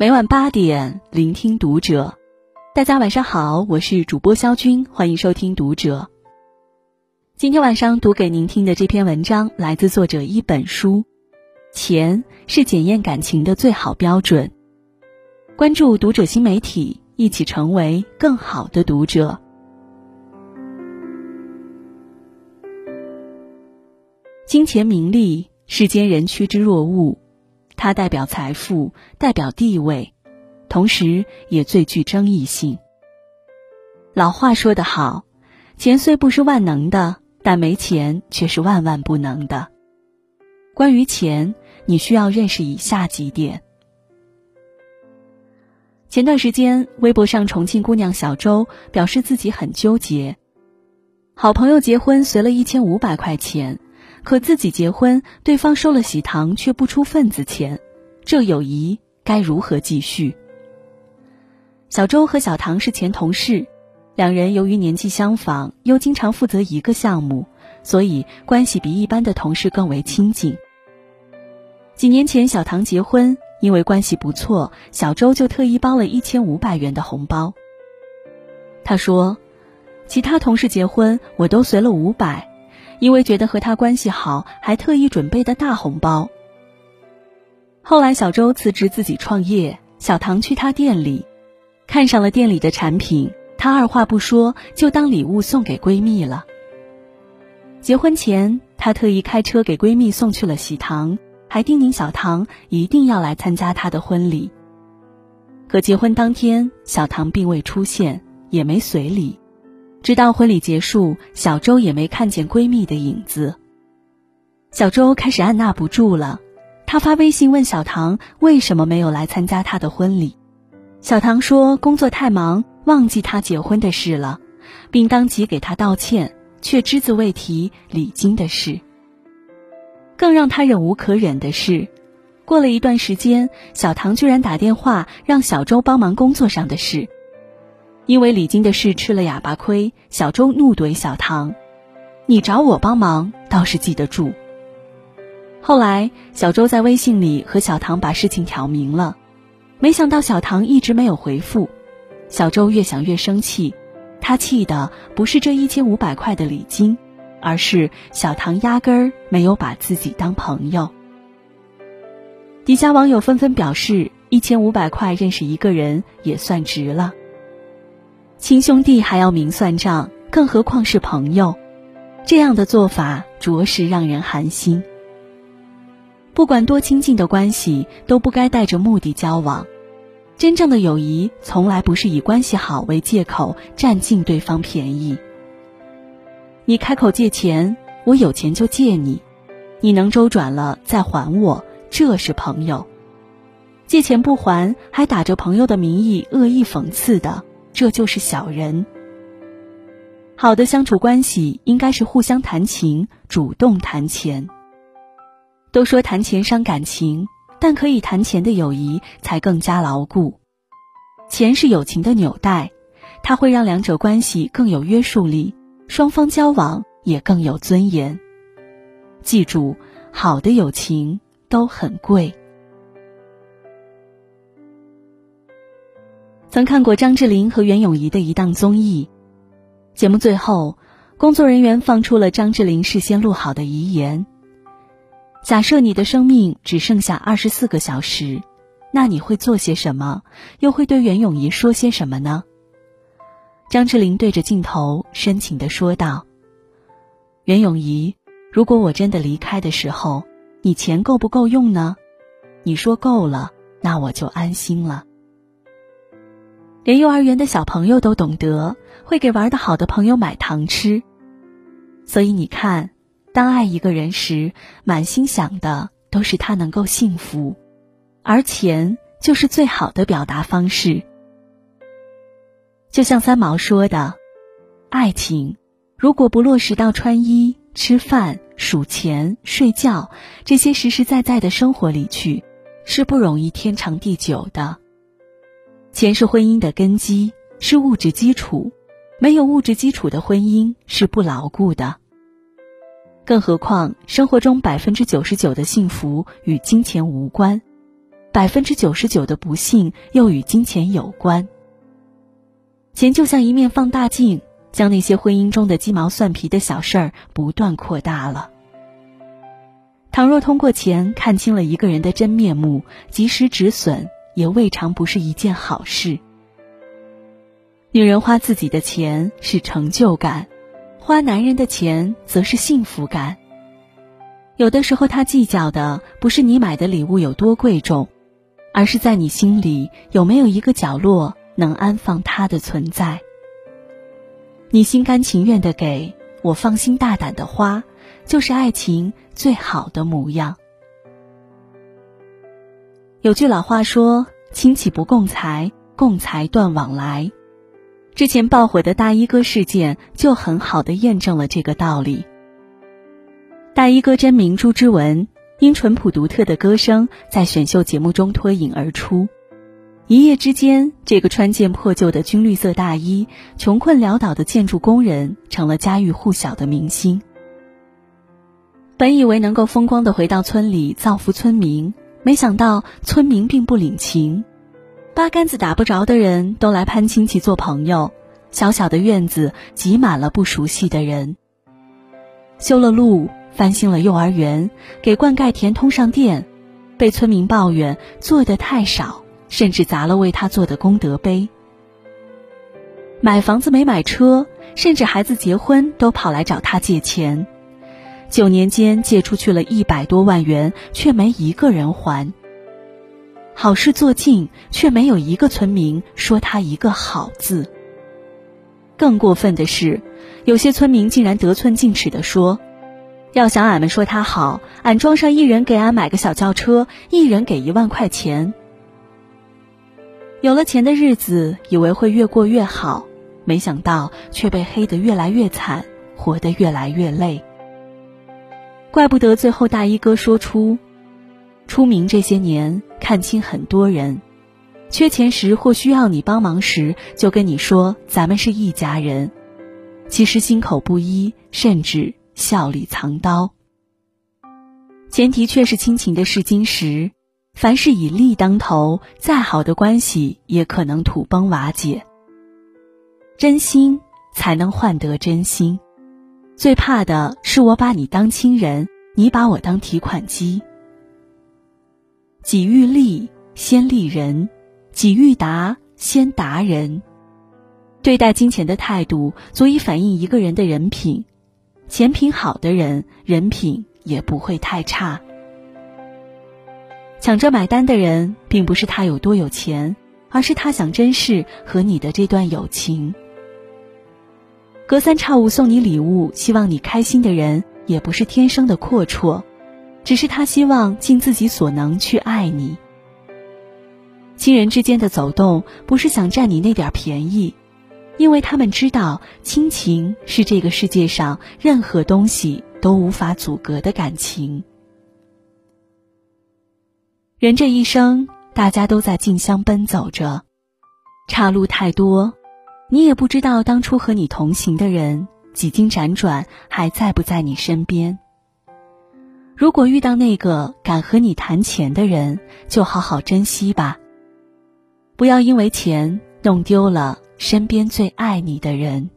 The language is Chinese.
每晚八点，聆听读者。大家晚上好，我是主播肖军，欢迎收听读者。今天晚上读给您听的这篇文章来自作者一本书。钱是检验感情的最好标准。关注读者新媒体，一起成为更好的读者。金钱名利，世间人趋之若鹜。它代表财富，代表地位，同时也最具争议性。老话说得好，钱虽不是万能的，但没钱却是万万不能的。关于钱，你需要认识以下几点。前段时间，微博上重庆姑娘小周表示自己很纠结，好朋友结婚随了一千五百块钱。可自己结婚，对方收了喜糖却不出份子钱，这友谊该如何继续？小周和小唐是前同事，两人由于年纪相仿，又经常负责一个项目，所以关系比一般的同事更为亲近。几年前小唐结婚，因为关系不错，小周就特意包了一千五百元的红包。他说：“其他同事结婚，我都随了五百。”因为觉得和他关系好，还特意准备的大红包。后来小周辞职自己创业，小唐去他店里，看上了店里的产品，她二话不说就当礼物送给闺蜜了。结婚前，她特意开车给闺蜜送去了喜糖，还叮咛小唐一定要来参加她的婚礼。可结婚当天，小唐并未出现，也没随礼。直到婚礼结束，小周也没看见闺蜜的影子。小周开始按捺不住了，他发微信问小唐为什么没有来参加她的婚礼。小唐说工作太忙，忘记她结婚的事了，并当即给她道歉，却只字未提礼金的事。更让他忍无可忍的是，过了一段时间，小唐居然打电话让小周帮忙工作上的事。因为礼金的事吃了哑巴亏，小周怒怼小唐：“你找我帮忙倒是记得住。”后来，小周在微信里和小唐把事情挑明了，没想到小唐一直没有回复。小周越想越生气，他气的不是这一千五百块的礼金，而是小唐压根儿没有把自己当朋友。底下网友纷纷表示：“一千五百块认识一个人也算值了。”亲兄弟还要明算账，更何况是朋友？这样的做法着实让人寒心。不管多亲近的关系，都不该带着目的交往。真正的友谊，从来不是以关系好为借口占尽对方便宜。你开口借钱，我有钱就借你；你能周转了再还我，这是朋友。借钱不还，还打着朋友的名义恶意讽刺的。这就是小人。好的相处关系应该是互相谈情，主动谈钱。都说谈钱伤感情，但可以谈钱的友谊才更加牢固。钱是友情的纽带，它会让两者关系更有约束力，双方交往也更有尊严。记住，好的友情都很贵。曾看过张智霖和袁咏仪的一档综艺，节目最后，工作人员放出了张智霖事先录好的遗言。假设你的生命只剩下二十四个小时，那你会做些什么？又会对袁咏仪说些什么呢？张智霖对着镜头深情的说道：“袁咏仪，如果我真的离开的时候，你钱够不够用呢？你说够了，那我就安心了。”连幼儿园的小朋友都懂得，会给玩的好的朋友买糖吃。所以你看，当爱一个人时，满心想的都是他能够幸福，而钱就是最好的表达方式。就像三毛说的：“爱情如果不落实到穿衣、吃饭、数钱、睡觉这些实实在在的生活里去，是不容易天长地久的。”钱是婚姻的根基，是物质基础，没有物质基础的婚姻是不牢固的。更何况，生活中百分之九十九的幸福与金钱无关，百分之九十九的不幸又与金钱有关。钱就像一面放大镜，将那些婚姻中的鸡毛蒜皮的小事儿不断扩大了。倘若通过钱看清了一个人的真面目，及时止损，也未尝不是一件好事。女人花自己的钱是成就感，花男人的钱则是幸福感。有的时候，他计较的不是你买的礼物有多贵重，而是在你心里有没有一个角落能安放他的存在。你心甘情愿的给我，放心大胆的花，就是爱情最好的模样。有句老话说：“亲戚不共财，共财断往来。”之前爆火的大衣哥事件就很好的验证了这个道理。大衣哥真名朱之文，因淳朴独特的歌声，在选秀节目中脱颖而出。一夜之间，这个穿件破旧的军绿色大衣、穷困潦倒的建筑工人，成了家喻户晓的明星。本以为能够风光的回到村里造福村民，没想到村民并不领情，八竿子打不着的人都来攀亲戚做朋友，小小的院子挤满了不熟悉的人。修了路。翻新了幼儿园，给灌溉田通上电，被村民抱怨做的太少，甚至砸了为他做的功德碑。买房子没买车，甚至孩子结婚都跑来找他借钱。九年间借出去了一百多万元，却没一个人还。好事做尽，却没有一个村民说他一个好字。更过分的是，有些村民竟然得寸进尺的说。要想俺们说他好，俺庄上一人给俺买个小轿车，一人给一万块钱。有了钱的日子，以为会越过越好，没想到却被黑得越来越惨，活得越来越累。怪不得最后大衣哥说出：出名这些年，看清很多人，缺钱时或需要你帮忙时，就跟你说咱们是一家人，其实心口不一，甚至。笑里藏刀，前提却是亲情的试金石。凡事以利当头，再好的关系也可能土崩瓦解。真心才能换得真心，最怕的是我把你当亲人，你把我当提款机。己欲利，先利人；己欲达，先达人。对待金钱的态度，足以反映一个人的人品。钱品好的人，人品也不会太差。抢着买单的人，并不是他有多有钱，而是他想珍视和你的这段友情。隔三差五送你礼物，希望你开心的人，也不是天生的阔绰，只是他希望尽自己所能去爱你。亲人之间的走动，不是想占你那点便宜。因为他们知道，亲情是这个世界上任何东西都无法阻隔的感情。人这一生，大家都在竞相奔走着，岔路太多，你也不知道当初和你同行的人，几经辗转还在不在你身边。如果遇到那个敢和你谈钱的人，就好好珍惜吧，不要因为钱弄丢了。身边最爱你的人。